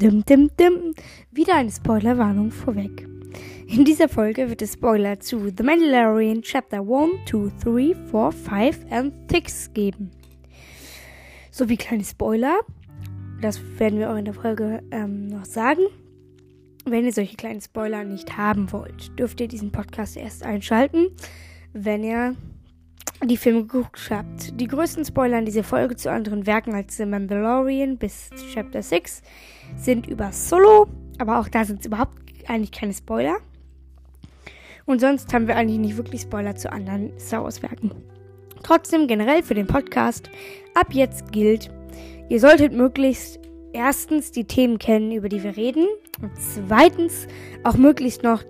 Dim, dim, dim. Wieder eine Spoilerwarnung vorweg. In dieser Folge wird es Spoiler zu The Mandalorian Chapter 1, 2, 3, 4, 5 und 6 geben. Sowie kleine Spoiler. Das werden wir auch in der Folge ähm, noch sagen. Wenn ihr solche kleinen Spoiler nicht haben wollt, dürft ihr diesen Podcast erst einschalten, wenn ihr die Filme geguckt habt. Die größten Spoiler in dieser Folge zu anderen Werken als The Mandalorian bis Chapter 6 sind über Solo, aber auch da sind es überhaupt eigentlich keine Spoiler. Und sonst haben wir eigentlich nicht wirklich Spoiler zu anderen Star Wars Werken. Trotzdem generell für den Podcast, ab jetzt gilt, ihr solltet möglichst erstens die Themen kennen, über die wir reden und zweitens auch möglichst noch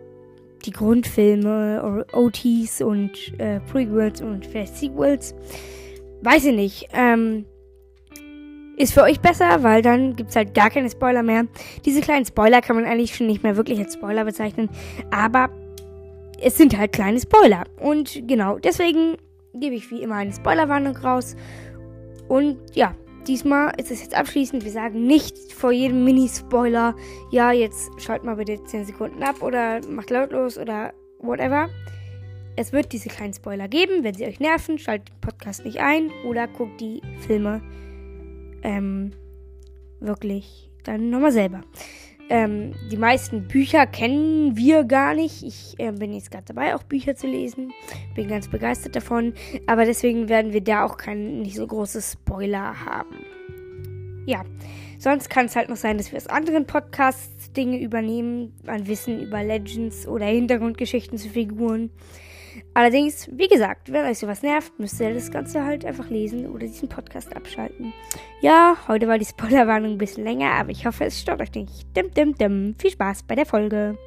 die Grundfilme, OTs und äh, Prequels und vielleicht Sequels. Weiß ich nicht. Ähm, ist für euch besser, weil dann gibt es halt gar keine Spoiler mehr. Diese kleinen Spoiler kann man eigentlich schon nicht mehr wirklich als Spoiler bezeichnen. Aber es sind halt kleine Spoiler. Und genau, deswegen gebe ich wie immer eine Spoilerwarnung raus. Und ja, diesmal ist es jetzt abschließend. Wir sagen nicht vor jedem Mini-Spoiler, ja, jetzt schalt mal bitte 10 Sekunden ab oder macht lautlos oder whatever. Es wird diese kleinen Spoiler geben. Wenn sie euch nerven, schaltet den Podcast nicht ein oder guckt die Filme ähm, wirklich dann nochmal selber. Ähm, die meisten Bücher kennen wir gar nicht. Ich äh, bin jetzt gerade dabei, auch Bücher zu lesen. Bin ganz begeistert davon. Aber deswegen werden wir da auch kein nicht so großes Spoiler haben. Ja, sonst kann es halt noch sein, dass wir aus anderen Podcasts Dinge übernehmen, an Wissen über Legends oder Hintergrundgeschichten zu Figuren. Allerdings, wie gesagt, wenn euch sowas nervt, müsst ihr das Ganze halt einfach lesen oder diesen Podcast abschalten. Ja, heute war die Spoilerwarnung ein bisschen länger, aber ich hoffe, es stört euch nicht. Dim, dim, dim. Viel Spaß bei der Folge.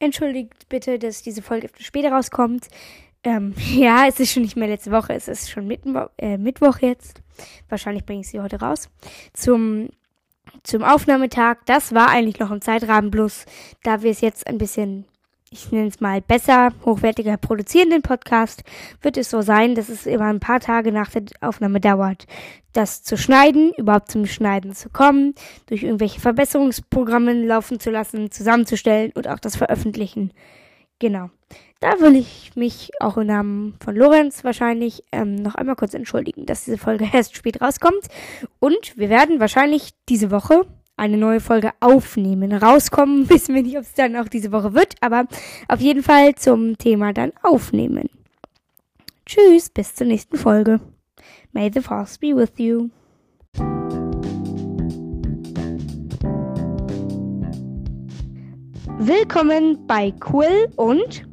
Entschuldigt bitte, dass diese Folge etwas später rauskommt. Ähm, ja, es ist schon nicht mehr letzte Woche, es ist schon Mittwo äh, Mittwoch jetzt. Wahrscheinlich bringe ich sie heute raus. Zum zum Aufnahmetag. Das war eigentlich noch im Zeitrahmen, bloß da wir es jetzt ein bisschen, ich nenne es mal, besser, hochwertiger produzieren, den Podcast, wird es so sein, dass es immer ein paar Tage nach der Aufnahme dauert, das zu schneiden, überhaupt zum Schneiden zu kommen, durch irgendwelche Verbesserungsprogramme laufen zu lassen, zusammenzustellen und auch das Veröffentlichen. Genau. Da will ich mich auch im Namen von Lorenz wahrscheinlich ähm, noch einmal kurz entschuldigen, dass diese Folge erst spät rauskommt. Und wir werden wahrscheinlich diese Woche eine neue Folge aufnehmen. Rauskommen wissen wir nicht, ob es dann auch diese Woche wird, aber auf jeden Fall zum Thema dann aufnehmen. Tschüss, bis zur nächsten Folge. May the Force be with you. Willkommen bei Quill und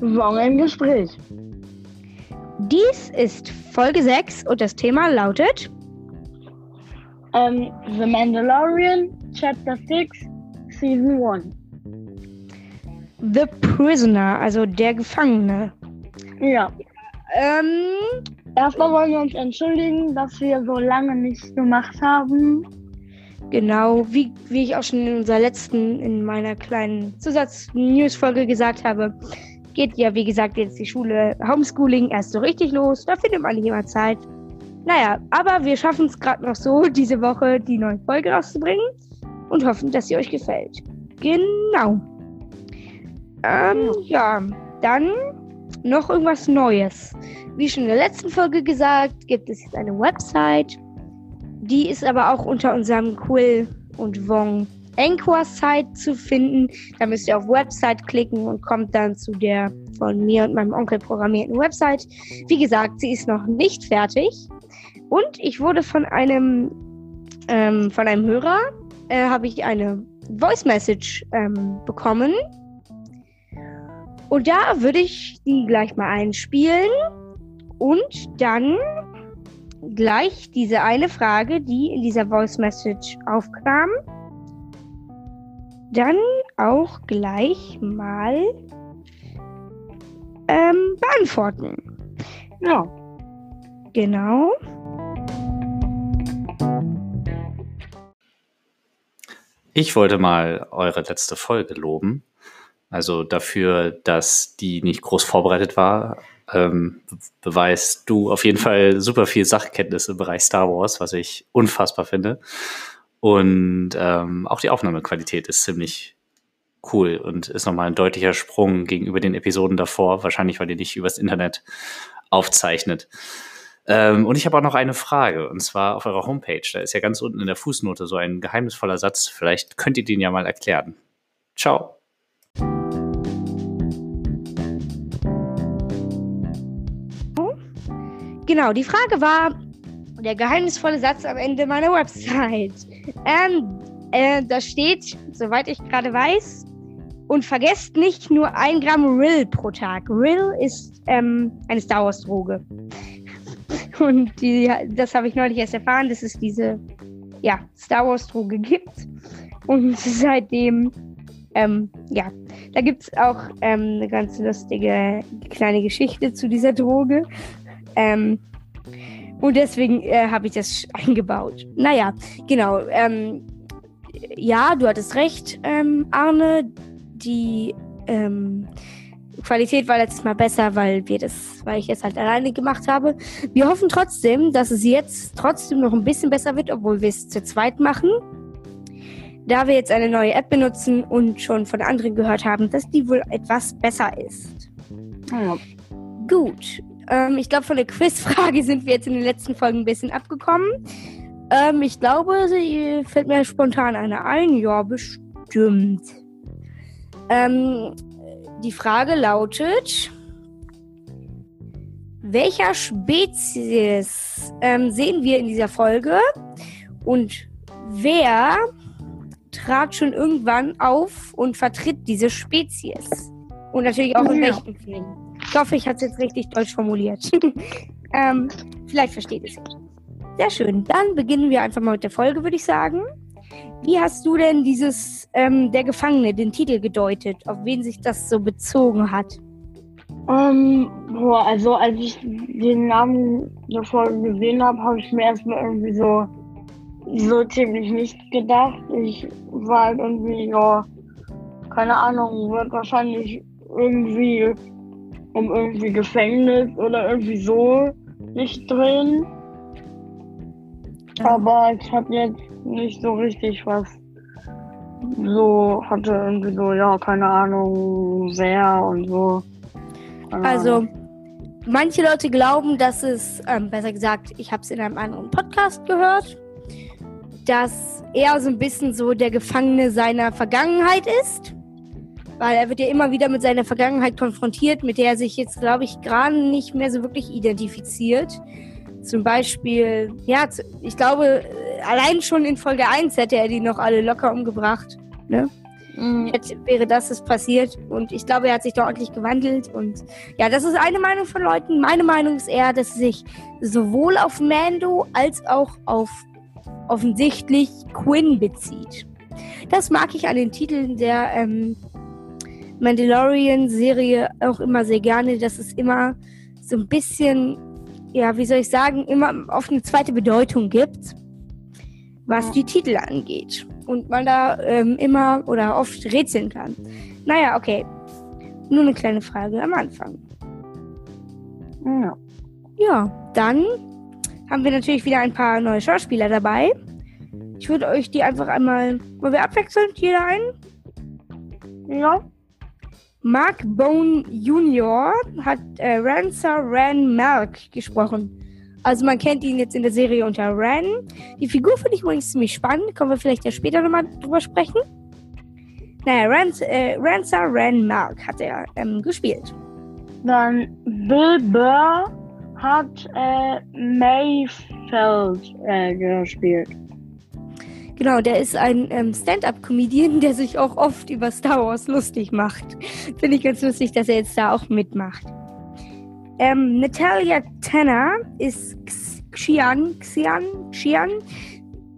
Wong im Gespräch. Dies ist Folge 6 und das Thema lautet ähm, The Mandalorian, Chapter 6, Season 1. The Prisoner, also der Gefangene. Ja. Ähm, Erstmal wollen wir uns entschuldigen, dass wir so lange nichts gemacht haben. Genau, wie, wie ich auch schon in unserer letzten, in meiner kleinen Zusatz-News-Folge gesagt habe, geht ja, wie gesagt, jetzt die Schule Homeschooling erst so richtig los. Da findet man nicht immer Zeit. Naja, aber wir schaffen es gerade noch so, diese Woche die neue Folge rauszubringen und hoffen, dass sie euch gefällt. Genau. Ähm, ja, dann noch irgendwas Neues. Wie schon in der letzten Folge gesagt, gibt es jetzt eine Website die ist aber auch unter unserem Quill und Wong Anchor-Site zu finden. Da müsst ihr auf Website klicken und kommt dann zu der von mir und meinem Onkel programmierten Website. Wie gesagt, sie ist noch nicht fertig. Und ich wurde von einem, ähm, von einem Hörer, äh, habe ich eine Voice Message ähm, bekommen. Und da würde ich die gleich mal einspielen. Und dann gleich diese eine Frage, die in dieser Voice Message aufkam, dann auch gleich mal ähm, beantworten. Ja. Genau. Ich wollte mal eure letzte Folge loben. Also dafür, dass die nicht groß vorbereitet war, ähm, beweist du auf jeden Fall super viel Sachkenntnis im Bereich Star Wars, was ich unfassbar finde. Und ähm, auch die Aufnahmequalität ist ziemlich cool und ist nochmal ein deutlicher Sprung gegenüber den Episoden davor. Wahrscheinlich, weil ihr nicht übers Internet aufzeichnet. Ähm, und ich habe auch noch eine Frage, und zwar auf eurer Homepage. Da ist ja ganz unten in der Fußnote so ein geheimnisvoller Satz. Vielleicht könnt ihr den ja mal erklären. Ciao. Genau, die Frage war der geheimnisvolle Satz am Ende meiner Website. Ähm, äh, da steht, soweit ich gerade weiß, und vergesst nicht nur ein Gramm Rill pro Tag. Rill ist ähm, eine Star Wars Droge. Und die, das habe ich neulich erst erfahren, dass es diese ja, Star Wars Droge gibt. Und seitdem, ähm, ja, da gibt es auch ähm, eine ganz lustige kleine Geschichte zu dieser Droge. Ähm, und deswegen äh, habe ich das eingebaut. Naja, genau. Ähm, ja, du hattest recht, ähm, Arne die ähm, Qualität war letztes Mal besser, weil wir das, weil ich es halt alleine gemacht habe. Wir hoffen trotzdem, dass es jetzt trotzdem noch ein bisschen besser wird, obwohl wir es zu zweit machen. Da wir jetzt eine neue App benutzen und schon von anderen gehört haben, dass die wohl etwas besser ist. Ja. Gut. Ähm, ich glaube, von der Quizfrage sind wir jetzt in den letzten Folgen ein bisschen abgekommen. Ähm, ich glaube, sie fällt mir spontan eine ein. Ja, bestimmt. Ähm, die Frage lautet, welcher Spezies ähm, sehen wir in dieser Folge und wer trat schon irgendwann auf und vertritt diese Spezies? Und natürlich auch in ja. welchen Filmen. Ich hoffe, ich habe es jetzt richtig deutsch formuliert. ähm, vielleicht versteht es jetzt. Sehr schön. Dann beginnen wir einfach mal mit der Folge, würde ich sagen. Wie hast du denn dieses ähm, Der Gefangene, den Titel gedeutet, auf wen sich das so bezogen hat? Ähm, boah, also als ich den Namen der Folge gesehen habe, habe ich mir erstmal irgendwie so, so ziemlich nicht gedacht. Ich war halt irgendwie, ja, keine Ahnung, wird wahrscheinlich irgendwie um irgendwie Gefängnis oder irgendwie so nicht drehen. Aber ich habe jetzt nicht so richtig was so hatte irgendwie so, ja, keine Ahnung, sehr und so. Keine also, Ahnung. manche Leute glauben, dass es, ähm, besser gesagt, ich habe es in einem anderen Podcast gehört, dass er so ein bisschen so der Gefangene seiner Vergangenheit ist. Weil er wird ja immer wieder mit seiner Vergangenheit konfrontiert, mit der er sich jetzt, glaube ich, gerade nicht mehr so wirklich identifiziert. Zum Beispiel, ja, ich glaube, allein schon in Folge 1 hätte er die noch alle locker umgebracht. Ne? Mhm. Jetzt wäre das es passiert. Und ich glaube, er hat sich da ordentlich gewandelt. Und ja, das ist eine Meinung von Leuten. Meine Meinung ist eher, dass sich sowohl auf Mando als auch auf offensichtlich Quinn bezieht. Das mag ich an den Titeln der ähm, Mandalorian-Serie auch immer sehr gerne, dass es immer so ein bisschen ja, wie soll ich sagen, immer auf eine zweite Bedeutung gibt, was die Titel angeht. Und man da ähm, immer oder oft rätseln kann. Naja, okay. Nur eine kleine Frage am Anfang. Ja. Ja, dann haben wir natürlich wieder ein paar neue Schauspieler dabei. Ich würde euch die einfach einmal. Wollen wir abwechselnd jeder einen? Ja. Mark Bone Jr. hat äh, Rancer Ran Malk gesprochen. Also man kennt ihn jetzt in der Serie unter Ran. Die Figur finde ich übrigens ziemlich spannend. Können wir vielleicht ja später nochmal drüber sprechen. Naja, Ran, äh, Rancer Ran Malk hat er ähm, gespielt. Dann Bill Burr hat äh, Mayfeld äh, gespielt. Genau, der ist ein ähm, Stand-up-Comedian, der sich auch oft über Star Wars lustig macht. Finde ich ganz lustig, dass er jetzt da auch mitmacht. Ähm, Natalia Tanner ist Xian, Xian, Xian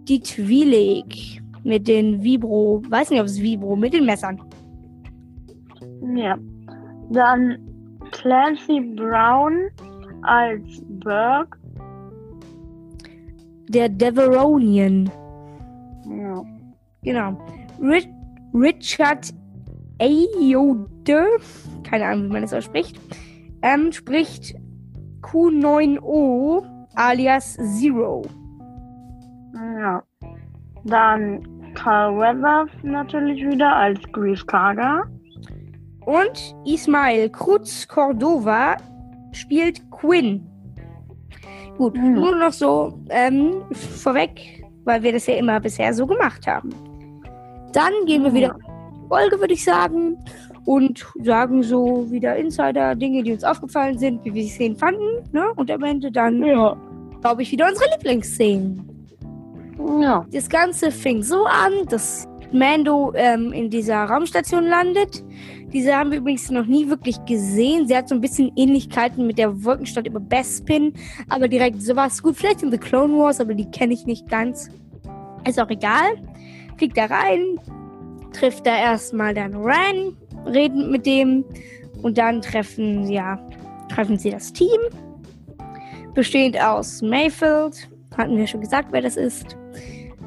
Dietwilig mit den Vibro, weiß nicht, ob es Vibro, mit den Messern. Ja. Dann Clancy Brown als Burke. Der Deveronian. Ja. Genau. Rich, Richard Ayode, keine Ahnung, wie man das ausspricht, ähm, spricht Q9O alias Zero. Ja. Dann Carl Weathers natürlich wieder als Grease Karga. Und Ismail Cruz Cordova spielt Quinn. Gut, Mhm. nur noch so ähm, vorweg, weil wir das ja immer bisher so gemacht haben. Dann gehen wir wieder in die Folge, würde ich sagen, und sagen so wieder Insider-Dinge, die uns aufgefallen sind, wie wir die Szenen fanden, ne? Und am Ende dann, Ja. glaube ich, wieder unsere Lieblingsszenen. Ja. Das Ganze fing so an, dass Mando ähm, in dieser Raumstation landet. Diese haben wir übrigens noch nie wirklich gesehen. Sie hat so ein bisschen Ähnlichkeiten mit der Wolkenstadt über Bespin, aber direkt sowas. Gut, vielleicht in The Clone Wars, aber die kenne ich nicht ganz. Ist auch egal. Fliegt da rein, trifft da erstmal dann Ran, redet mit dem und dann treffen, ja, treffen sie das Team. Bestehend aus Mayfield, hatten wir schon gesagt, wer das ist,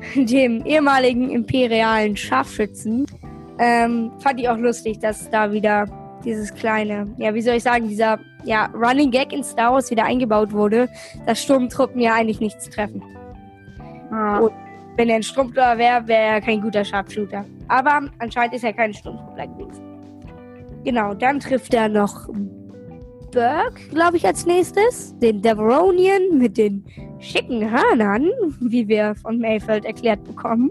dem ehemaligen imperialen Scharfschützen. Ähm, fand ich auch lustig, dass da wieder dieses kleine, ja, wie soll ich sagen, dieser ja, Running Gag in Star Wars wieder eingebaut wurde, dass Sturmtruppen ja eigentlich nichts treffen. ja. Und wenn er ein Sturmtruppler wäre, wäre er kein guter Sharpshooter. Aber anscheinend ist er kein Sturmtruppler gewesen. Genau, dann trifft er noch Burke, glaube ich, als nächstes. Den Deveronian mit den schicken Hörnern, wie wir von Mayfield erklärt bekommen.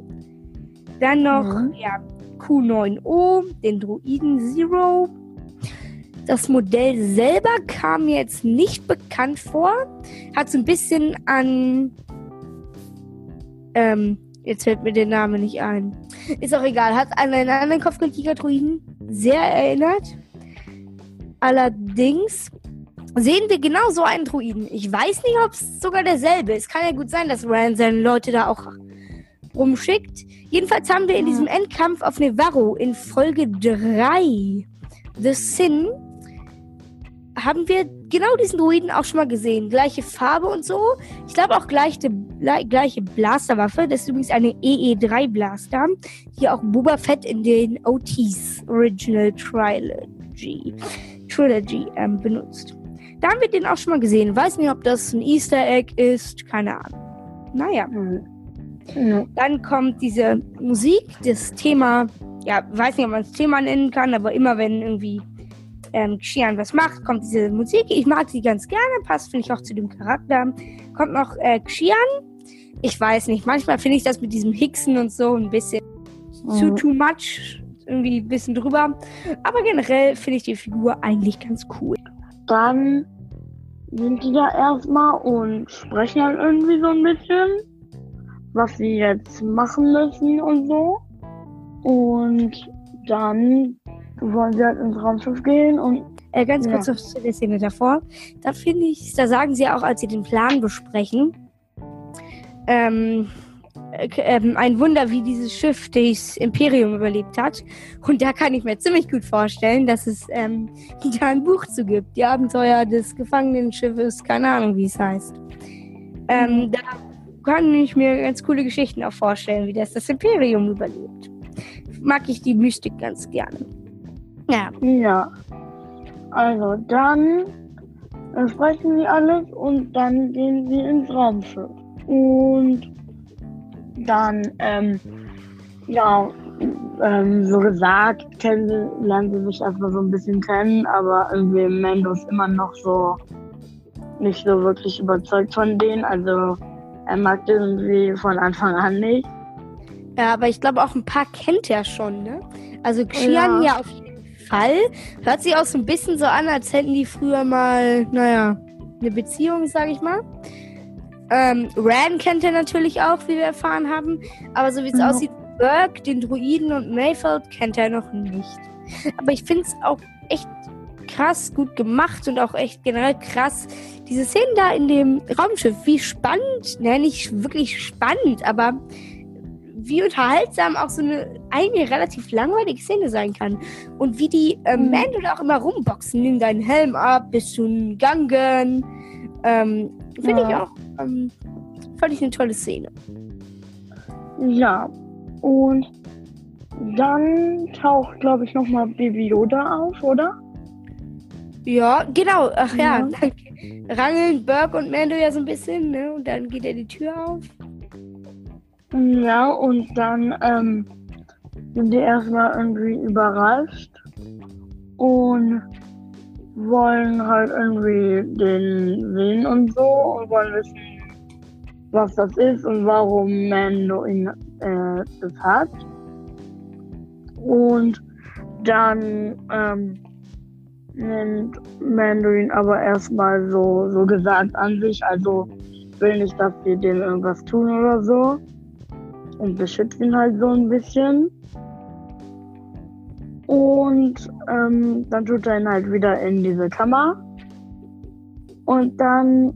Dann noch, Mhm. ja, Q9O, den Druiden Zero. Das Modell selber kam mir jetzt nicht bekannt vor. Hat so ein bisschen an. Ähm, jetzt fällt mir der Name nicht ein. Ist auch egal. Hat an einen anderen Kopfgeldjäger-Druiden sehr erinnert. Allerdings sehen wir genau so einen Druiden. Ich weiß nicht, ob es sogar derselbe ist. Kann ja gut sein, dass Ryan seine Leute da auch rumschickt. Jedenfalls haben wir in diesem Endkampf auf Nevarro in Folge 3 The Sin haben wir genau diesen Druiden auch schon mal gesehen. Gleiche Farbe und so. Ich glaube auch gleiche, gleiche Blasterwaffe. Das ist übrigens eine EE3 Blaster, die auch Boba Fett in den OTs Original Trilogy, Trilogy ähm, benutzt. Da haben wir den auch schon mal gesehen. Weiß nicht, ob das ein Easter Egg ist. Keine Ahnung. Naja. Mhm. Dann kommt diese Musik, das Thema, ja, weiß nicht, ob man es Thema nennen kann, aber immer wenn irgendwie ähm, Xian was macht, kommt diese Musik. Ich mag sie ganz gerne, passt, finde ich, auch zu dem Charakter. Kommt noch äh, Xian. Ich weiß nicht, manchmal finde ich das mit diesem Hicksen und so ein bisschen zu Mhm. too much, irgendwie ein bisschen drüber. Aber generell finde ich die Figur eigentlich ganz cool. Dann sind die da erstmal und sprechen halt irgendwie so ein bisschen, was sie jetzt machen müssen und so. Und dann wollen sie halt ins Raumschiff gehen und Äh, ganz Ja. kurz noch zu der Szene davor. Da finde ich, da sagen sie auch, als sie den Plan besprechen, ähm, äh, ähm, ein Wunder, wie dieses Schiff das Imperium überlebt hat. Und da kann ich mir ziemlich gut vorstellen, dass es ähm, da ein Buch zu gibt. Die Abenteuer des Gefangenenschiffes, keine Ahnung, wie es heißt. Ähm, da kann ich mir ganz coole Geschichten auch vorstellen, wie das das Imperium überlebt. Mag ich die Mystik ganz gerne. Ja, ja. Also dann äh, sprechen sie alles und dann gehen sie ins Raumschiff. Und dann, ähm, ja, ähm, so gesagt, kennen lernen sie sich einfach so ein bisschen kennen, aber irgendwie Mando ist immer noch so nicht so wirklich überzeugt von denen. Also er mag den irgendwie von Anfang an nicht. Ja, aber ich glaube auch ein paar kennt er schon, ne? Also Xian Ja. ja. auf jeden Fall. Hört sich auch so ein bisschen so an, als hätten die früher mal, naja, eine Beziehung, sag ich mal. Ähm, Ran kennt er natürlich auch, wie wir erfahren haben. Aber so wie es Ja. aussieht, Burke, den Druiden und Mayfeld kennt er noch nicht. Aber ich finde es auch echt krass gut gemacht und auch echt generell krass. Diese Szenen da in dem Raumschiff, wie spannend, ne, nicht wirklich spannend, aber wie unterhaltsam auch so eine eigentlich relativ langweilige Szene sein kann. Und wie die ähm, Mhm. Mando da auch immer rumboxen, nimm deinen Helm ab, bist du ein Gangen. Ähm, Finde ich Ja. auch, ähm, fand ich eine tolle Szene. Ja, und dann taucht, glaube ich, nochmal Baby Yoda auf, oder? Ja, genau. Ach ja, Ja. dann rangeln Burke und Mando ja so ein bisschen, ne? Und dann geht er die Tür auf. Ja, und dann ähm, sind die erstmal irgendwie überrascht und wollen halt irgendwie den sehen und so und wollen wissen, was das ist und warum Mando ihn äh, das hat. Und dann ähm, nimmt Mando ihn aber erstmal so, so gesagt an sich, also will nicht, dass die dem irgendwas tun oder so und beschützt ihn halt so ein bisschen. Und ähm, dann tut er ihn halt wieder in diese Kammer. Und dann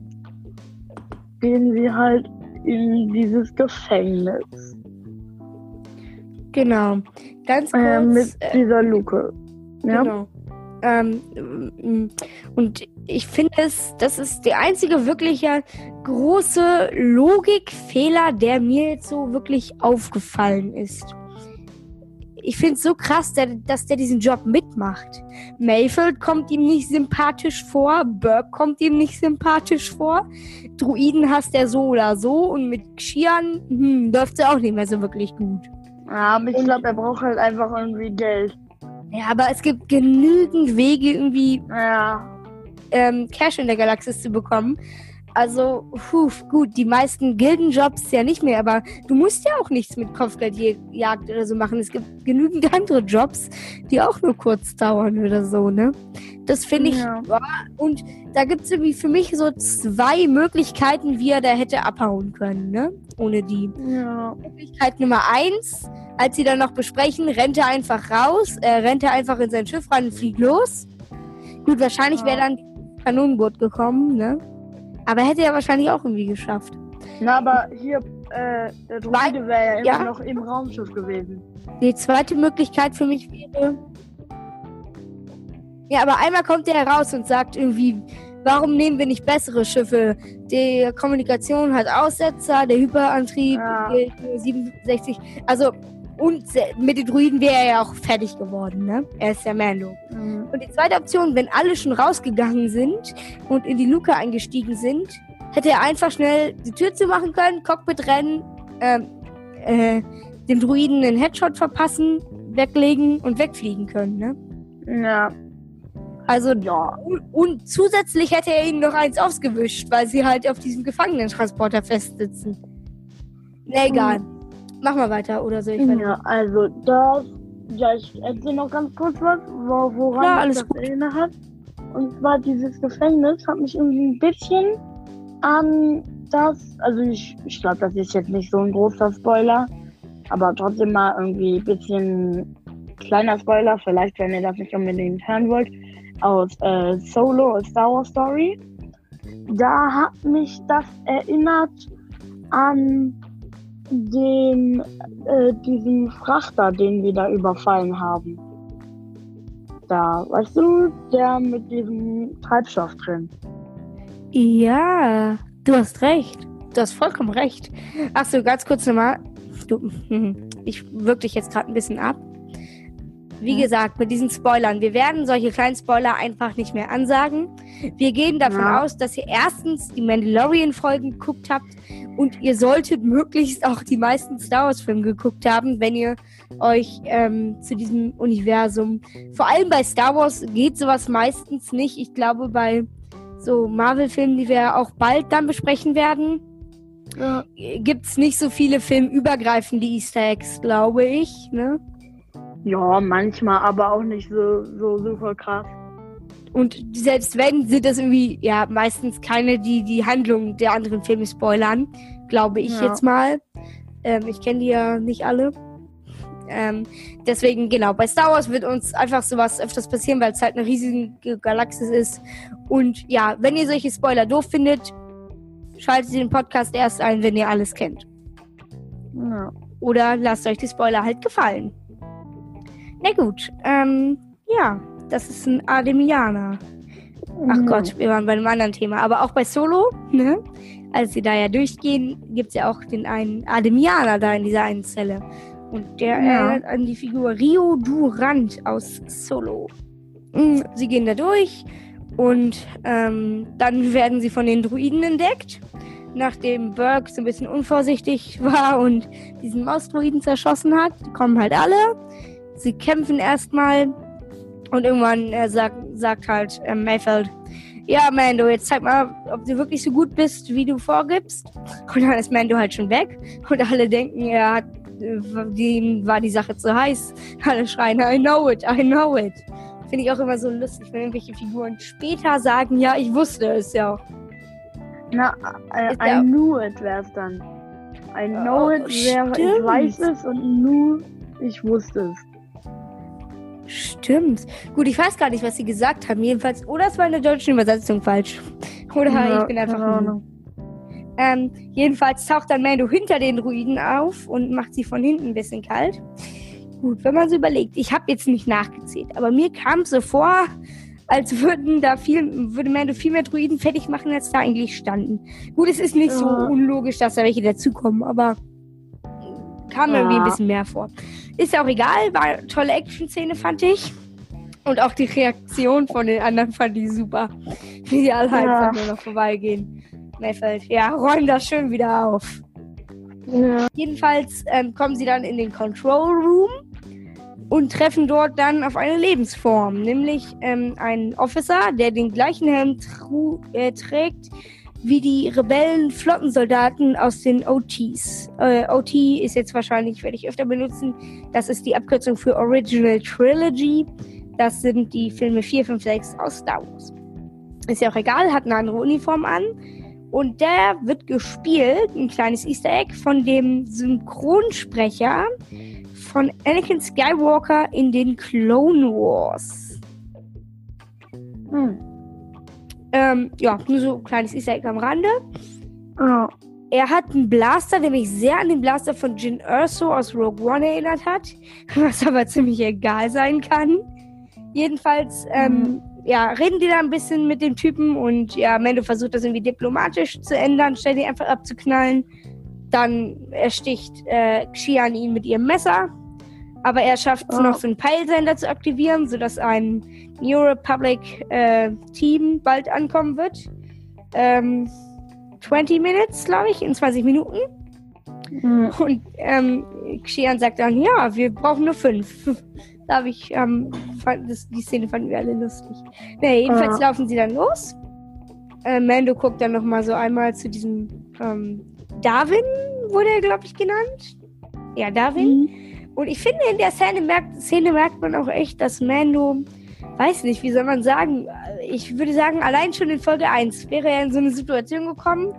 gehen sie halt in dieses Gefängnis Genau. Ganz kurz. äh, mit dieser Luke. Ja, Genau. Ähm, und ich finde es, das ist der einzige wirkliche große Logikfehler, der mir jetzt so wirklich aufgefallen ist. Ich finde es so krass, der, dass der diesen Job mitmacht. Mayfield kommt ihm nicht sympathisch vor, Burke kommt ihm nicht sympathisch vor. Druiden hasst er so oder so und mit Xian hm, läuft es auch nicht mehr so wirklich gut. ja aber ich glaube, er braucht halt einfach irgendwie Geld. Ja, aber es gibt genügend Wege, irgendwie Ja, ähm, Cash in der Galaxis zu bekommen. Also, puh, gut, die meisten Gildenjobs ja nicht mehr, aber du musst ja auch nichts mit Kopfgeldjagd oder so machen. Es gibt genügend andere Jobs, die auch nur kurz dauern oder so, ne? Das finde ich. Ja. Und da gibt es irgendwie für mich so zwei Möglichkeiten, wie er da hätte abhauen können, ne? Ohne die. ja. Möglichkeit Nummer eins, als sie dann noch besprechen, rennt er einfach raus, äh, rennt er einfach in sein Schiff rein und fliegt los. Gut, wahrscheinlich Ja. wäre dann Kanonenboot gekommen, ne? Aber hätte er wahrscheinlich auch irgendwie geschafft. Na, aber hier, äh, der Druide wäre ja immer Ja. noch im Raumschiff gewesen. Die zweite Möglichkeit für mich wäre. Ja, aber einmal kommt er heraus und sagt irgendwie, warum nehmen wir nicht bessere Schiffe? Die Kommunikation hat Aussetzer, der Hyperantrieb Ja. gilt nur 67. Also, und mit den Druiden wäre er ja auch fertig geworden, ne? Er ist ja Mando. Mhm. Und die zweite Option, wenn alle schon rausgegangen sind und in die Luke eingestiegen sind, hätte er einfach schnell die Tür zumachen können, Cockpit rennen, ähm, äh, dem Druiden einen Headshot verpassen, weglegen und wegfliegen können, ne? Ja, Also, ja. und, und zusätzlich hätte er ihnen noch eins ausgewischt, weil sie halt auf diesem Gefangenentransporter festsitzen. Na egal. Mach mal weiter, oder soll ich weiter? Ja, also das, ja, ich erzähle noch ganz kurz was, wo, woran mich alles das gut. erinnert hat. Und zwar dieses Gefängnis hat mich irgendwie ein bisschen an das, also ich, ich glaube, das ist jetzt nicht so ein großer Spoiler, aber trotzdem mal irgendwie ein bisschen kleiner Spoiler, vielleicht wenn ihr das nicht unbedingt hören wollt, aus äh, Solo, A Star Wars Story. Da hat mich das erinnert an den, äh, diesen Frachter, den wir da überfallen haben. Da, weißt du, der mit diesem Treibstoff drin. Ja, du hast recht. Du hast vollkommen recht. Ach so, ganz kurz nochmal. Du, ich wirke dich jetzt gerade ein bisschen ab. Wie gesagt, mit diesen Spoilern. Wir werden solche kleinen Spoiler einfach nicht mehr ansagen. Wir gehen davon Ja. aus, dass ihr erstens die Mandalorian-Folgen geguckt habt und ihr solltet möglichst auch die meisten Star Wars-Filme geguckt haben, wenn ihr euch ähm, zu diesem Universum. Vor allem bei Star Wars geht sowas meistens nicht. Ich glaube, bei so Marvel-Filmen, die wir auch bald dann besprechen werden, Ja. gibt es nicht so viele filmübergreifende Easter Eggs, glaube ich. Ne? ja, manchmal, aber auch nicht so, so super krass. Und selbst wenn, sind das irgendwie, ja, meistens keine, die die Handlung der anderen Filme spoilern, glaube ich Ja. jetzt mal. Ähm, ich kenne die ja nicht alle. Ähm, deswegen, genau, bei Star Wars wird uns einfach sowas öfters passieren, weil es halt eine riesige Galaxis ist. Und ja, wenn ihr solche Spoiler doof findet, schaltet den Podcast erst ein, wenn ihr alles kennt. Ja. Oder lasst euch die Spoiler halt gefallen. Na gut, ähm, ja, das ist ein Ademianer. Ach Mhm. Gott, wir waren bei einem anderen Thema. Aber auch bei Solo, ne? Als sie da ja durchgehen, gibt es ja auch den einen Ademianer da in dieser einen Zelle. Und der Ja. erinnert an die Figur Rio Durant aus Solo. Mm, Sie gehen da durch Und ähm, dann werden sie von den Druiden entdeckt. Nachdem Burke so ein bisschen unvorsichtig war und diesen Mausdruiden zerschossen hat, kommen halt alle. Sie kämpfen erstmal und irgendwann äh, sagt, sagt halt äh, Mayfeld, ja, Mando, jetzt zeig mal, ob du wirklich so gut bist, wie du vorgibst. Und dann ist Mando halt schon weg. Und alle denken, er hat, äh, dem war die Sache zu heiß. Alle schreien, I know it, I know it. Finde ich auch immer so lustig, wenn irgendwelche Figuren später sagen, ja, ich wusste es ja. Na, I, I knew it wär's dann. I know Oh, it wäre, ich weiß es und knew, ich wusste es. Stimmt. Gut, ich weiß gar nicht, was sie gesagt haben. Jedenfalls, oder es war in der deutschen Übersetzung falsch. Oder Ja, ich bin einfach. keine. Ähm, jedenfalls taucht dann Mando hinter den Druiden auf und macht sie von hinten ein bisschen kalt. Gut, wenn man so überlegt, ich habe jetzt nicht nachgezählt, aber mir kam es so vor, als würden da viel, würde Mando viel mehr Druiden fertig machen, als da eigentlich standen. Gut, es ist nicht so Ja. unlogisch, dass da welche dazukommen, aber kam mir irgendwie ein Ja. bisschen mehr vor. Ist ja auch egal, war eine tolle Action-Szene, fand ich. Und auch die Reaktion von den anderen fand ich super. Wie die alle Ja. einfach nur noch vorbeigehen. Mayfeld, ja, räum das schön wieder auf. Ja. Jedenfalls ähm, kommen sie dann in den Control Room und treffen dort dann auf eine Lebensform, nämlich ähm, einen Officer, der den gleichen Helm äh, trägt wie die Rebellen-Flottensoldaten aus den OTs. Äh, OT ist jetzt wahrscheinlich, werde ich öfter benutzen, das ist die Abkürzung für Original Trilogy. Das sind die Filme 4, 5, 6 aus Star Wars. Ist ja auch egal, hat eine andere Uniform an. Und der wird gespielt, ein kleines Easter Egg, von dem Synchronsprecher von Anakin Skywalker in den Clone Wars. Hm. Ähm, ja, nur so ein kleines Easter Egg am Rande. Ja. Er hat einen Blaster, der mich sehr an den Blaster von Jin Erso aus Rogue One erinnert hat, was aber ziemlich egal sein kann. Jedenfalls, ähm, ja, reden die da ein bisschen mit dem Typen und ja, Mando versucht das irgendwie diplomatisch zu ändern, statt ihn einfach abzuknallen. Dann ersticht äh, Xian ihn mit ihrem Messer, aber er schafft es Oh. noch, so einen Peilsender zu aktivieren, sodass ein New Republic äh, Team bald ankommen wird. Ähm, 20 Minutes, glaube ich, in 20 Minuten. Hm. Und ähm, Xian sagt dann, ja, wir brauchen nur fünf. da habe ich, ähm, fand, das, die Szene fanden wir alle lustig. Nee, jedenfalls Ja. laufen sie dann los. Äh, Mando guckt dann nochmal so einmal zu diesem ähm, Darwin, wurde er, glaube ich, genannt. Ja, Darwin. Und ich finde, in der Szene merkt, Szene merkt man auch echt, dass Mando, weiß nicht, wie soll man sagen, ich würde sagen, allein schon in Folge 1 wäre er in so eine Situation gekommen,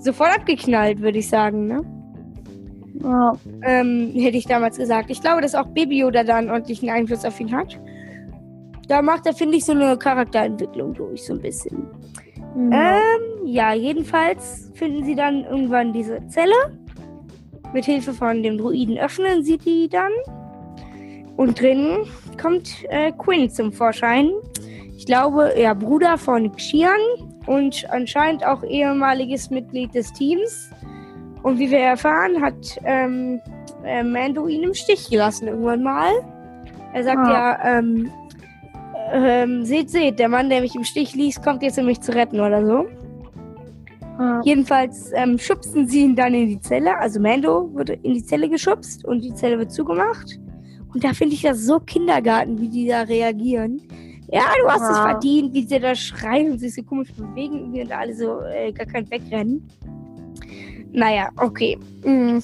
sofort abgeknallt, würde ich sagen, ne? Ja. Ähm, hätte ich damals gesagt. Ich glaube, dass auch Baby Yoda da einen ordentlichen Einfluss auf ihn hat. Da macht er, finde ich, so eine Charakterentwicklung durch, so ein bisschen. Ja. Ähm, ja, jedenfalls finden sie dann irgendwann diese Zelle. Mit Hilfe von dem Druiden öffnen sie die dann. Und drin kommt äh, Quinn zum Vorschein. Ich glaube, ja, Bruder von Xian und anscheinend auch ehemaliges Mitglied des Teams. Und wie wir erfahren, hat ähm, äh, Mando ihn im Stich gelassen irgendwann mal. Er sagt Ah. ja, ähm, ähm, seht, seht, der Mann, der mich im Stich ließ, kommt jetzt, um mich zu retten oder so. Ja. Jedenfalls ähm, schubsen sie ihn dann in die Zelle. Also Mando wird in die Zelle geschubst und die Zelle wird zugemacht. Und da finde ich das so Kindergarten, wie die da reagieren. Ja, du hast es Ja. verdient, wie sie da schreien und sich so komisch bewegen und alle so äh, gar kein wegrennen. Naja, okay. Hm.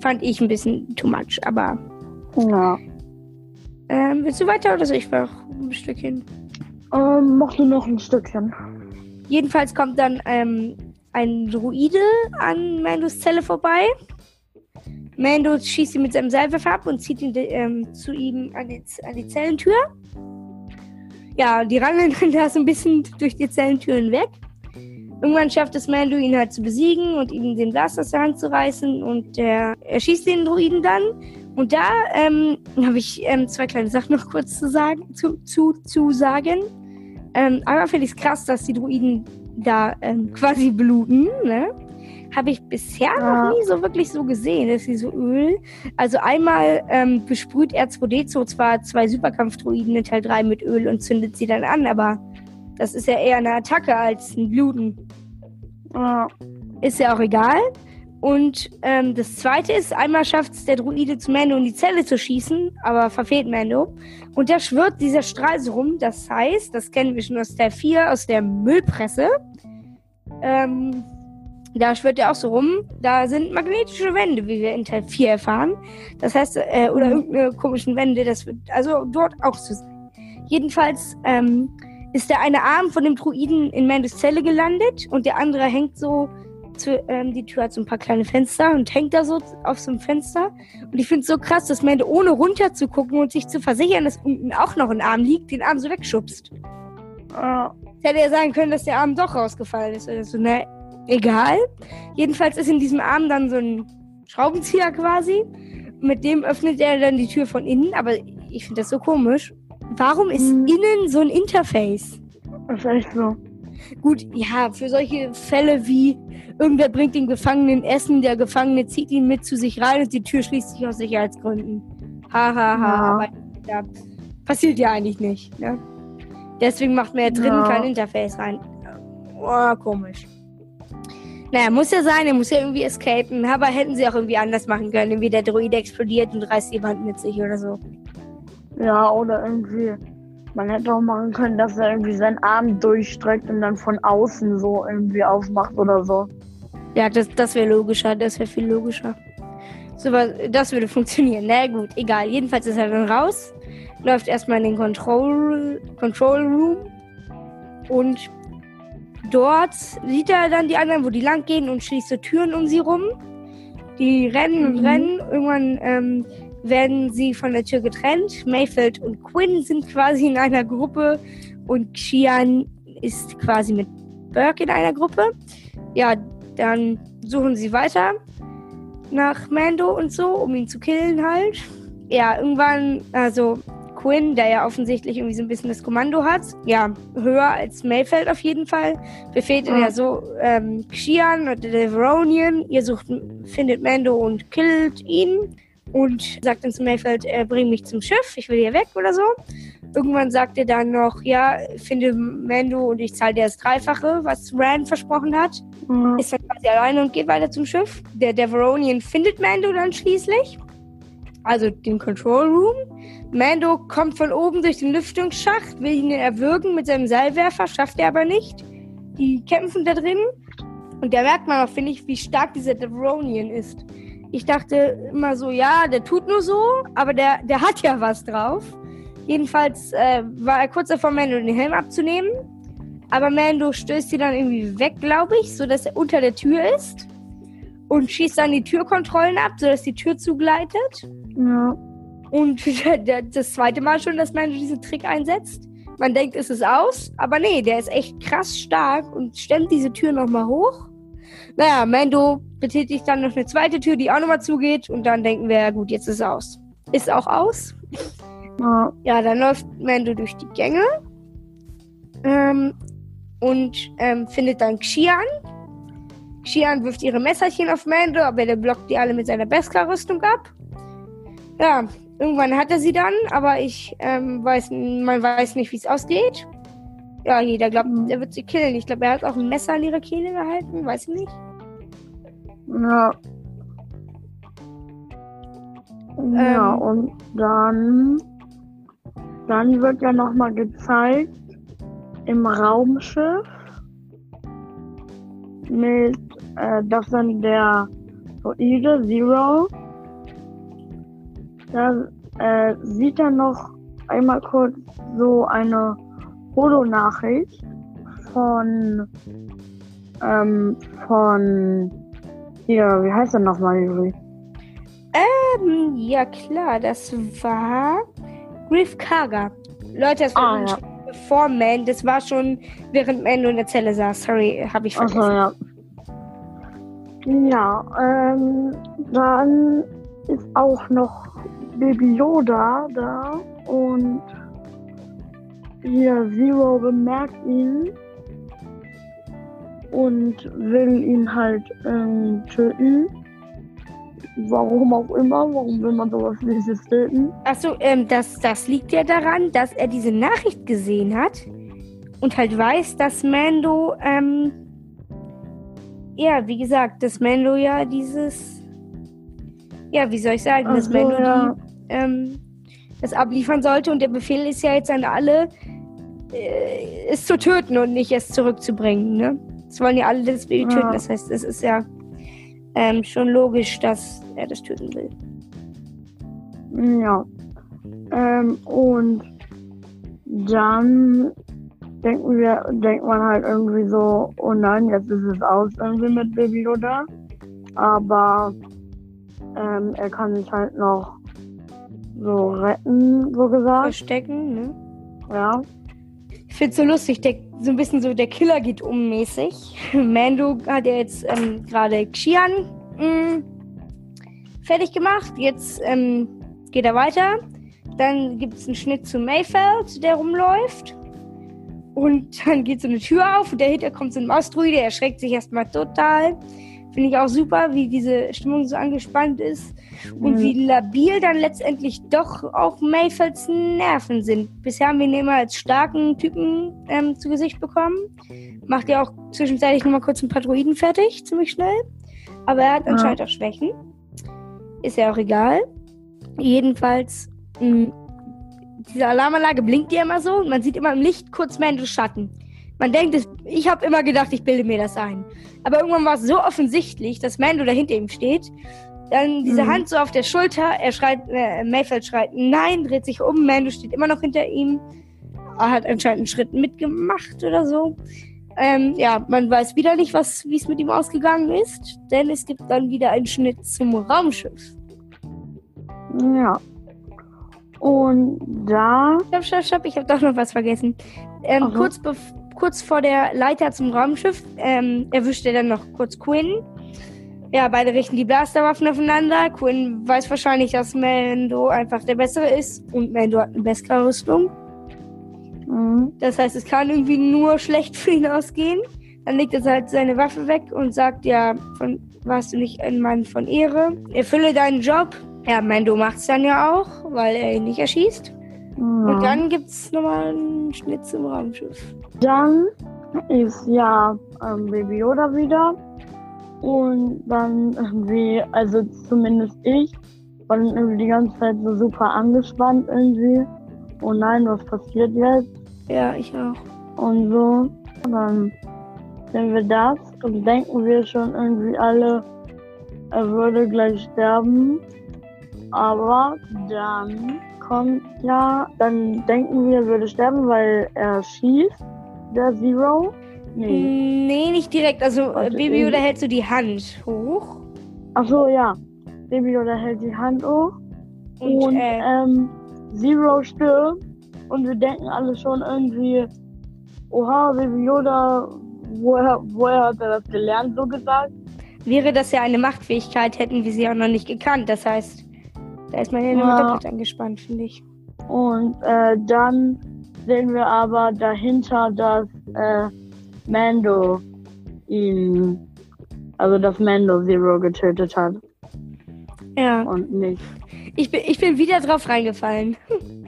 Fand ich ein bisschen too much, aber ja. ähm, willst du weiter oder soll ich noch ein Stückchen? Ähm, mach du noch ein Stückchen. Jedenfalls kommt dann ähm, ein Druide an Mandos Zelle vorbei. Mando schießt ihn mit seinem Seilwerfer ab und zieht ihn ähm, zu ihm an die, an die Zellentür. Ja, die rangeln dann da so ein bisschen durch die Zellentüren weg. Irgendwann schafft es Mando, ihn halt zu besiegen und ihm den Blaster aus der Hand zu reißen und der, er schießt den Druiden dann. Und da ähm, habe ich ähm, zwei kleine Sachen noch kurz zu sagen. Zu, zu, zu sagen. Ähm, einmal finde ich es krass, dass die Druiden da ähm, quasi bluten. Ne? Habe ich bisher Ja. noch nie so wirklich so gesehen, dass sie so Öl. Also einmal ähm, besprüht R2D2 zwar zwei Superkampfdruiden in Teil 3 mit Öl und zündet sie dann an, aber Das ist ja eher eine Attacke als ein Bluten. Ja. Ist ja auch egal. Und ähm, das zweite ist, einmal schafft es der Druide zu Mando in die Zelle zu schießen, aber verfehlt Mando. Und da schwirrt dieser Strahl so rum. Das heißt, das kennen wir schon aus der 4, aus der Müllpresse. Ähm, da schwirrt er auch so rum. Da sind magnetische Wände, wie wir in Teil 4 erfahren. Das heißt, äh, oder irgendeine komischen Wände, das wird also dort auch so sein. Jedenfalls ähm, ist der eine Arm von dem Druiden in Mandos Zelle gelandet und der andere hängt so zu, ähm, die Tür hat so ein paar kleine Fenster und hängt da so auf so einem Fenster. Und ich finde es so krass, dass Mando ohne runter zu gucken und sich zu versichern, dass unten auch noch ein Arm liegt, den Arm so wegschubst. Ja. Hätte ja sagen können, dass der Arm doch rausgefallen ist oder so. Ne, egal. Jedenfalls ist in diesem Arm dann so ein Schraubenzieher quasi. Mit dem öffnet er dann die Tür von innen, aber ich finde das so komisch. Warum ist Hm. innen so ein Interface? Das ist echt so. Gut, ja, für solche Fälle wie irgendwer bringt den Gefangenen Essen, der Gefangene zieht ihn mit zu sich rein und die Tür schließt sich aus Sicherheitsgründen. Ha, ha, ha. Ja. Aber ja, passiert ja eigentlich nicht. Ne? Deswegen macht man ja drinnen Ja. kein Interface rein. Oh, komisch. Naja, muss ja sein, er muss ja irgendwie escapen. Aber hätten sie auch irgendwie anders machen können. Irgendwie der Droid explodiert und reißt jemand mit sich oder so. Ja, oder irgendwie. Man hätte auch machen können, dass er irgendwie seinen Arm durchstreckt und dann von außen so irgendwie aufmacht oder so. Ja, das, das wäre logischer, das wäre viel logischer. So, das würde funktionieren. Na gut, egal. Jedenfalls ist er dann raus, läuft erstmal in den Control, Control Room und dort sieht er dann die anderen, wo die lang gehen und schließt so Türen um sie rum. Die rennen und Mhm. rennen. Irgendwann ähm, werden sie von der Tür getrennt. Mayfield und Quinn sind quasi in einer Gruppe und Xian ist quasi mit Burke in einer Gruppe. Ja, dann suchen sie weiter nach Mando und so, um ihn zu killen halt. Ja, irgendwann, also Quinn, der ja offensichtlich irgendwie so ein bisschen das Kommando hat, ja, höher als Mayfeld auf jeden Fall, befehlt er Ja. so ähm, Xian oder der Veronian, ihr sucht, findet Mando und killt ihn und sagt dann zu Mayfeld, äh, bring mich zum Schiff, ich will hier weg oder so. Irgendwann sagt er dann noch, ja, finde Mando und ich zahle dir das Dreifache, was Rand versprochen hat Ja. ist dann quasi alleine und geht weiter zum Schiff. Der Deveronian findet Mando dann schließlich. Also den Control Room. Mando kommt von oben durch den Lüftungsschacht, will ihn erwürgen mit seinem Seilwerfer, schafft er aber nicht. Die kämpfen da drin. Und da merkt man auch, finde ich, wie stark dieser Deveronian ist. Ich dachte immer so, ja, der tut nur so, aber der, der hat ja was drauf. Jedenfalls äh, war er kurz davor, Mando den Helm abzunehmen. Aber Mando stößt sie dann irgendwie weg, glaube ich, sodass er unter der Tür ist. Und schießt dann die Türkontrollen ab, sodass die Tür zugleitet. Ja. Und das zweite Mal schon, dass Mando diesen Trick einsetzt. Man denkt, es ist aus, aber nee, der ist echt krass stark und stemmt diese Tür nochmal hoch. Naja, Mando betätigt dann noch eine zweite Tür, die auch nochmal zugeht. Und dann denken wir, ja gut, jetzt ist es aus. Ist auch aus. Ja. Dann läuft Mando durch die Gänge ähm, und ähm, findet dann Xian. Xian wirft ihre Messerchen auf Mando, aber der blockt die alle mit seiner Beskar-Rüstung ab. Ja, irgendwann hat er sie dann, aber ich ähm, weiß, man weiß nicht, wie es ausgeht. Ja, jeder glaubt, er wird sie killen. Ich glaube, er hat auch ein Messer an ihre Kehle gehalten, weiß ich nicht. Ja. Ja, Ähm. und dann, dann wird ja nochmal gezeigt im Raumschiff mit, äh, dass dann der Droide Zero, da äh, sieht er noch einmal kurz so eine Holo-Nachricht von, ähm, von, hier, wie heißt er nochmal, Juri? Ähm, ja klar, das war Griff Karga. Leute, das war Ah, ja. schon bevor Man, das war schon während Mando in der Zelle saß. Sorry, habe ich vergessen. Achso, ja. Ja, ähm, dann ist auch noch Baby Yoda da und hier Zero bemerkt ihn und will ihn halt ähm, töten. Warum auch immer, warum will man sowas Süßes töten? Achso, ähm, das, das liegt ja daran, dass er diese Nachricht gesehen hat und halt weiß, dass Mando, ähm, ja, wie gesagt, dass Mando ja dieses, ja, wie soll ich sagen, dass so, Mando ja. die, ähm, das abliefern sollte und der Befehl ist ja jetzt an alle, äh, es zu töten und nicht es zurückzubringen, ne? Es wollen ja alle das Baby Ja. töten, das heißt, es ist ja ähm, schon logisch, dass er das töten will. Ja. Ähm, und dann denken wir, denkt man halt irgendwie so, oh nein, jetzt ist es aus irgendwie mit Baby Yoda. Aber ähm, er kann sich halt noch so retten, so gesagt. Verstecken, ne? Ja. Ich find's so lustig, der, so ein bisschen so der Killer geht um mäßig. Mando hat ja jetzt ähm, gerade Xian mh, fertig gemacht. Jetzt ähm, geht er weiter. Dann gibt's einen Schnitt zu Mayfeld, der rumläuft. Und dann geht so eine Tür auf und dahinter kommt so ein Mausdruide, der erschreckt sich erstmal total. Finde ich auch super, wie diese Stimmung so angespannt ist. Und Mhm. wie labil dann letztendlich doch auch Mayfelds Nerven sind. Bisher haben wir ihn immer als starken Typen ähm, zu Gesicht bekommen. Macht ja auch zwischenzeitlich nochmal kurz einen Patrouiden fertig, ziemlich schnell. Aber er hat Ja. anscheinend auch Schwächen. Ist ja auch egal. Jedenfalls, mh, diese Alarmanlage blinkt ja immer so und man sieht immer im Licht kurz Mandos Schatten. Man denkt, ich habe immer gedacht, ich bilde mir das ein. Aber irgendwann war es so offensichtlich, dass Mando da hinter ihm steht. Dann diese Mhm. Hand so auf der Schulter, er schreit, äh, Mayfeld schreit, nein, dreht sich um, Mando steht immer noch hinter ihm. Er hat anscheinend einen Schritt mitgemacht oder so. Ähm, ja, man weiß wieder nicht, was, wie es mit ihm ausgegangen ist, denn es gibt dann wieder einen Schnitt zum Raumschiff. Ja. Und da, Stopp, stopp, stopp, ich habe doch noch was vergessen. Ähm, kurz, kurz vor der Leiter zum Raumschiff ähm, erwischt er dann noch kurz Quinn. Ja, beide richten die Blasterwaffen aufeinander. Quinn weiß wahrscheinlich, dass Mando einfach der Bessere ist und Mando hat eine bessere Rüstung. mh, Das heißt, es kann irgendwie nur schlecht für ihn ausgehen. Dann legt er halt seine Waffe weg und sagt, ja, von, warst du nicht ein Mann von Ehre? Erfülle deinen Job. Ja, Mando macht's dann ja auch, weil er ihn nicht erschießt. Und ja. dann gibt's nochmal einen Schnitt zum Raumschiff. Dann ist ja ähm, Baby Yoda wieder. Und dann irgendwie, also zumindest ich, war dann irgendwie die ganze Zeit so super angespannt irgendwie. Oh nein, was passiert jetzt? Ja, ich auch. Und so. Und dann sehen wir das und denken wir schon irgendwie alle, er würde gleich sterben. Aber dann kommt ja, dann denken wir, er würde sterben, weil er schießt, der Zero. Nee. Nee, nicht direkt. Also Warte, äh, Baby Yoda hält so die Hand hoch. Ach so, ja. Baby Yoda hält die Hand hoch Und, und, äh, ähm, Zero stirbt. Und wir denken alle schon irgendwie, oha, Baby Yoda, woher, woher hat er das gelernt, so gesagt? wäre das ja eine Machtfähigkeit, hätten wir sie auch noch nicht gekannt. Das heißt, da ist man ja Ja. doppelt angespannt, finde ich. Und äh, dann sehen wir aber dahinter, dass äh, Mando ihn, also dass Mando Zero getötet hat Ja, und nicht. ich bin, ich bin wieder drauf reingefallen.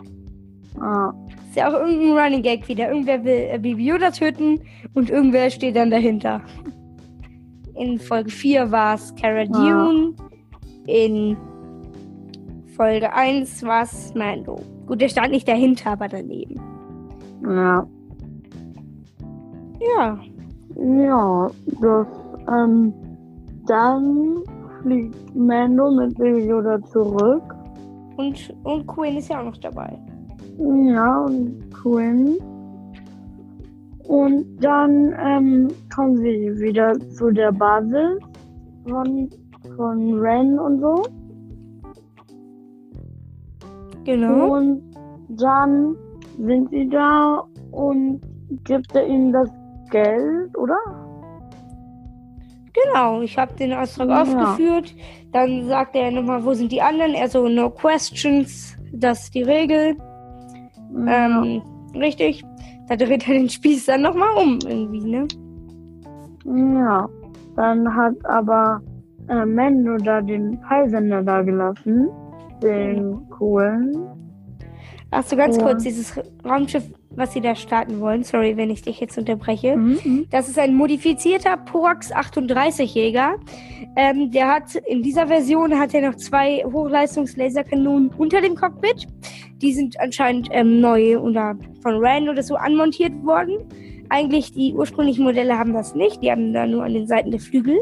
Ah, Ist ja auch irgendein Running Gag wieder. Irgendwer will äh, Baby Yoda töten und irgendwer steht dann dahinter. In Folge 4 war es Cara Dune. In Folge 1 war es Mando. Gut, der stand nicht dahinter, aber daneben. ja. Ja, Ja, das, ähm, dann fliegt Mando mit Baby Yoda zurück. und, und Quinn ist ja auch noch dabei. Ja, und Quinn. Und dann ähm, kommen sie wieder zu der Basis von, von Ren und so. Genau. Und dann sind sie da und gibt er ihnen das Geld, oder? Genau, ich habe den Auftrag Ja. aufgeführt. Dann sagt er nochmal, wo sind die anderen? Er so, no questions, das ist die Regel. Ähm, richtig. Da dreht er den Spieß dann nochmal um, irgendwie, ne? Ja, dann hat aber äh, Mendo da den Peilsender da gelassen. Den coolen. Du ganz Ja. kurz dieses Raumschiff, was sie da starten wollen? Sorry, wenn ich dich jetzt unterbreche. Mhm. Das ist ein modifizierter Porax 38 Jäger. Ähm, der hat in dieser Version hat er noch zwei Hochleistungslaserkanonen unter dem Cockpit. Die sind anscheinend ähm, neu oder von Rand oder so anmontiert worden. Eigentlich die ursprünglichen Modelle haben das nicht. Die haben da nur an den Seiten der Flügel.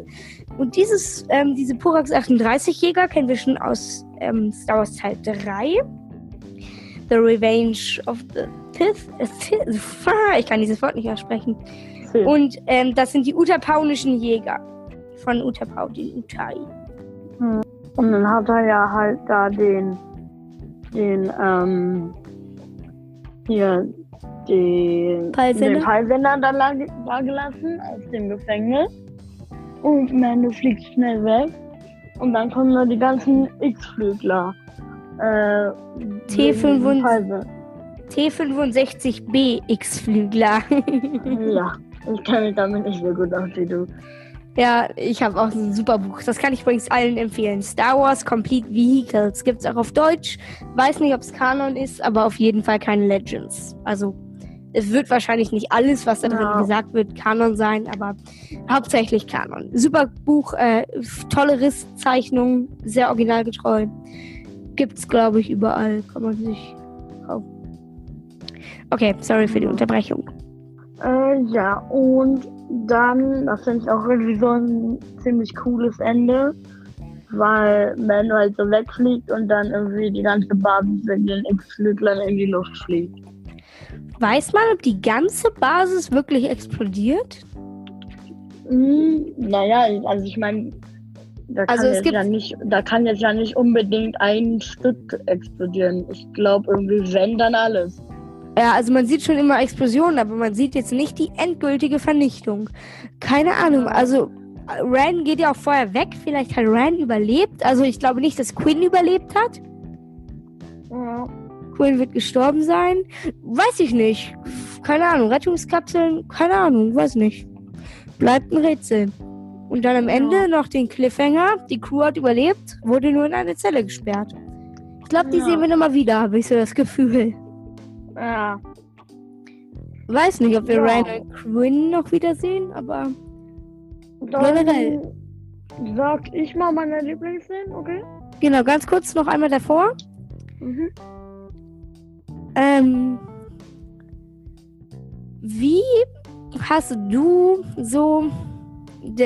Und dieses, ähm, diese Porax 38 Jäger kennen wir schon aus ähm, Star Wars Teil 3. The Revenge of the Sith- Ich kann dieses Wort nicht aussprechen. Hm. Und ähm, das sind die Utapaunischen Jäger. Von Utapau, den Utai. Und dann hat er ja halt da den, den, ähm, hier, den, Peilsender? den Peilsender da, da gelassen aus dem Gefängnis. Und Mando fliegt schnell weg. Und dann kommen da die ganzen X-Flügler. Äh, T5 wegen diesem und- Peilsender. T65B X-Flügler. Ja, ich kenne mich damit nicht so gut aus wie du. ja, ich habe auch ein super Buch. Das kann ich übrigens allen empfehlen. Star Wars Complete Vehicles gibt's auch auf Deutsch. Weiß nicht, ob es Kanon ist, aber auf jeden Fall keine Legends. Also es wird wahrscheinlich nicht alles, was da drin Ja. gesagt wird, Kanon sein, aber hauptsächlich Kanon. Super Buch, äh, tolle Risszeichnungen, sehr originalgetreu. Gibt's, glaube ich, überall. Kann man sich. Okay, sorry für die. Unterbrechung. Äh, ja, und dann, das finde ich auch irgendwie so ein ziemlich cooles Ende, weil Mando halt so wegfliegt und dann irgendwie die ganze Basis mit den X-Flüglern in die Luft fliegt. Weiß man, ob die ganze Basis wirklich explodiert? Hm, naja, also ich meine, da, kann Also es jetzt gibt- ja nicht, da kann jetzt ja nicht unbedingt ein Stück explodieren. Ich glaube irgendwie, wenn, dann alles. Ja, also man sieht schon immer Explosionen, aber man sieht jetzt nicht die endgültige Vernichtung. Keine Ahnung, also äh, Ran geht ja auch vorher weg. Vielleicht hat Ran überlebt. Also ich glaube nicht, dass Quinn überlebt hat. Ja. Quinn wird gestorben sein. Weiß ich nicht. Keine Ahnung. Rettungskapseln, keine Ahnung, weiß nicht. Bleibt ein Rätsel. Und dann am Ende noch den Cliffhanger. Die Crew hat überlebt, wurde nur in eine Zelle gesperrt. Ich glaube, die Ja. sehen wir nochmal wieder, habe ich so das Gefühl. Ja. Weiß nicht, ob wir Ja. Ryan und Quinn noch wiedersehen, aber Dann Generell. sag ich mal meine Lieblingsszenen, okay? genau, ganz kurz noch einmal davor. Mhm. Ähm, wie hast du so,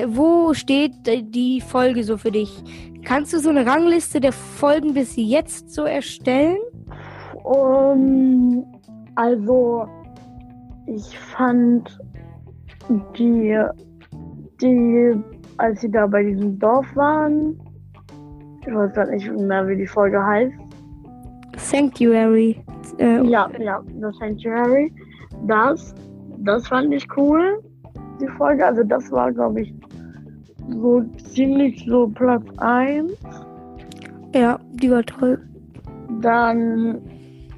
wo steht die Folge so für dich? Kannst du so eine Rangliste der Folgen bis jetzt so erstellen? Um, also, ich fand die, die, als sie da bei diesem Dorf waren, ich weiß gar nicht mehr, wie die Folge heißt. Sanctuary. Äh, Ja, ja, The Sanctuary. Das, das fand ich cool, die Folge. Also, das war, glaube ich, so ziemlich so Platz 1. ja, die war toll. Dann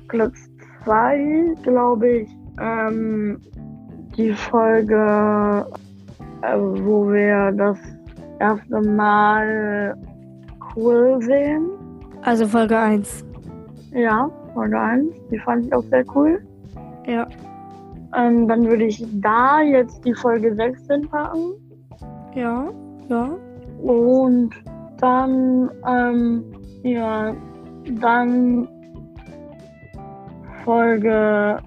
Platz 2, glaube ich, ähm, die Folge, äh, wo wir das erste Mal cool sehen. Also Folge 1. Ja, Folge 1, die fand ich auch sehr cool. Ja. Ähm, dann würde ich da jetzt die Folge 6 hinpacken. Ja, ja. Und dann, ähm, ja, dann Folge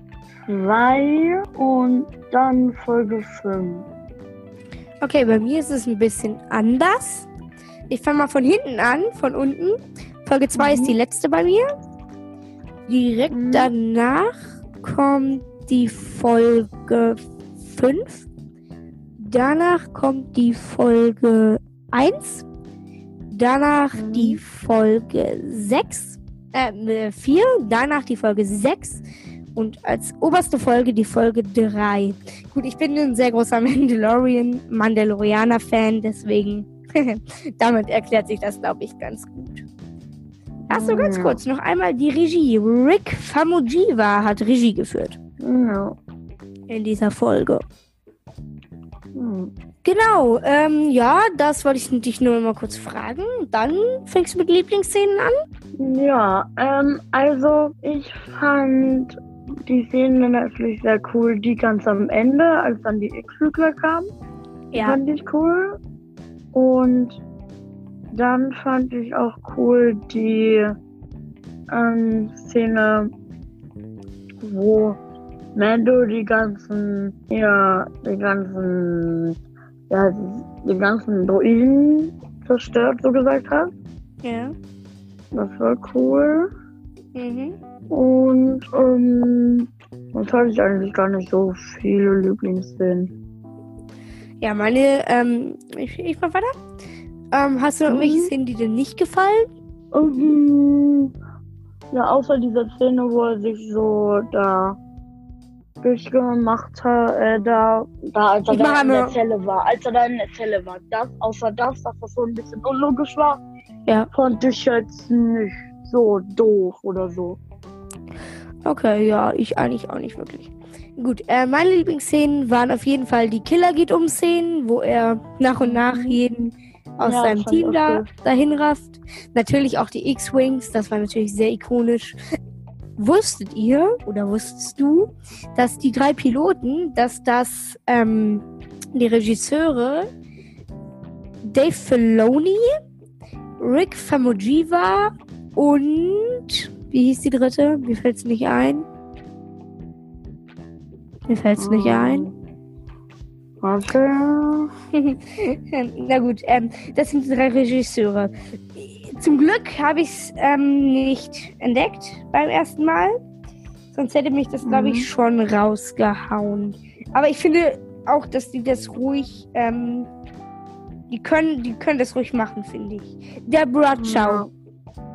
2 und dann Folge 5. Okay, bei mir ist es ein bisschen anders. Ich fange mal von hinten an, von unten. Folge 2 Mhm. ist die letzte bei mir. Direkt Mhm. danach kommt die Folge 5. Danach kommt die Folge 1. Danach Mhm. die Folge 6. Äh, 4. Danach die Folge 6. Und als oberste Folge die Folge 3. Gut, ich bin ein sehr großer Mandalorian, Mandalorianer-Fan, deswegen damit erklärt sich das, glaube ich, ganz gut. Achso, ganz Ja. kurz, noch einmal die Regie. Rick Famujiwa hat Regie geführt Ja. in dieser Folge. Hm. Genau, ähm, ja, das wollte ich dich nur mal kurz fragen. Dann fängst du mit Lieblingsszenen an? Ja, ähm, also ich fand die Szene natürlich sehr cool, die ganz am Ende, als dann die X-Flügler kamen. Ja. Fand ich cool. Und dann fand ich auch cool die ähm, Szene, wo Mando die ganzen, ja, die ganzen, ja, die, die ganzen Druiden zerstört, so gesagt hat. Ja. Das war cool. Mhm. Und ähm, sonst hatte ich eigentlich gar nicht so viele Lieblingsszenen. Ja, meine, ähm, ich, ich mach weiter. Ähm, hast du irgendwelche Mhm. Szenen, die dir nicht gefallen? Ähm, ja, außer dieser Szene, wo er sich so da durchgemacht hat, äh, da, da, als er da in der Zelle war, als er da in der Zelle war. Das, außer das, dass das so ein bisschen unlogisch war, Ja. fand ich jetzt nicht so doof oder so. Okay, ja, ich eigentlich auch nicht wirklich. Gut, äh, meine Lieblingsszenen waren auf jeden Fall die Killer geht um Szenen, wo er nach und nach Mhm. jeden aus Ja, seinem Team da dahin rafft. Natürlich auch die X-Wings, das war natürlich sehr ikonisch. Wusstet ihr oder wusstest du, dass die drei Piloten, dass das ähm, die Regisseure Dave Filoni, Rick Famuyiwa und wie hieß die dritte? Mir fällt's nicht ein. Mir fällt's nicht ein. Warte. Na gut, ähm, das sind die drei Regisseure. Zum Glück habe ich es ähm, nicht entdeckt beim ersten Mal. Sonst hätte mich das, glaube Mhm. ich, schon rausgehauen. Aber ich finde auch, dass die das ruhig, ähm, die können, die können das ruhig machen, finde ich. Der Bradshaw.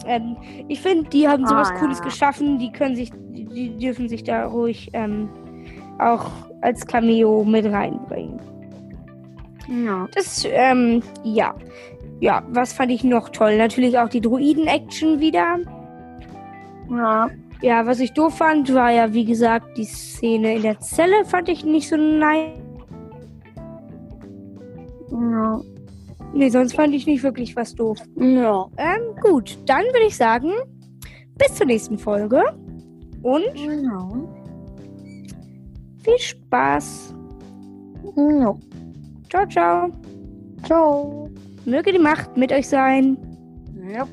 Ähm, ich finde, die haben sowas Ah, ja, Cooles ja. geschaffen. Die können sich, die, die dürfen sich da ruhig ähm, auch als Cameo mit reinbringen. Ja. Das, ähm, ja. Ja, was fand ich noch toll? Natürlich auch die Druiden-Action wieder. Ja. Ja, was ich doof fand, war ja, wie gesagt, die Szene in der Zelle fand ich nicht so nice. Ja. Nee, sonst fand ich nicht wirklich was doof. Ja. Ähm, gut, dann würde ich sagen, bis zur nächsten Folge und Genau. viel Spaß. Ja. Ciao, ciao. Ciao. Möge die Macht mit euch sein. Ja.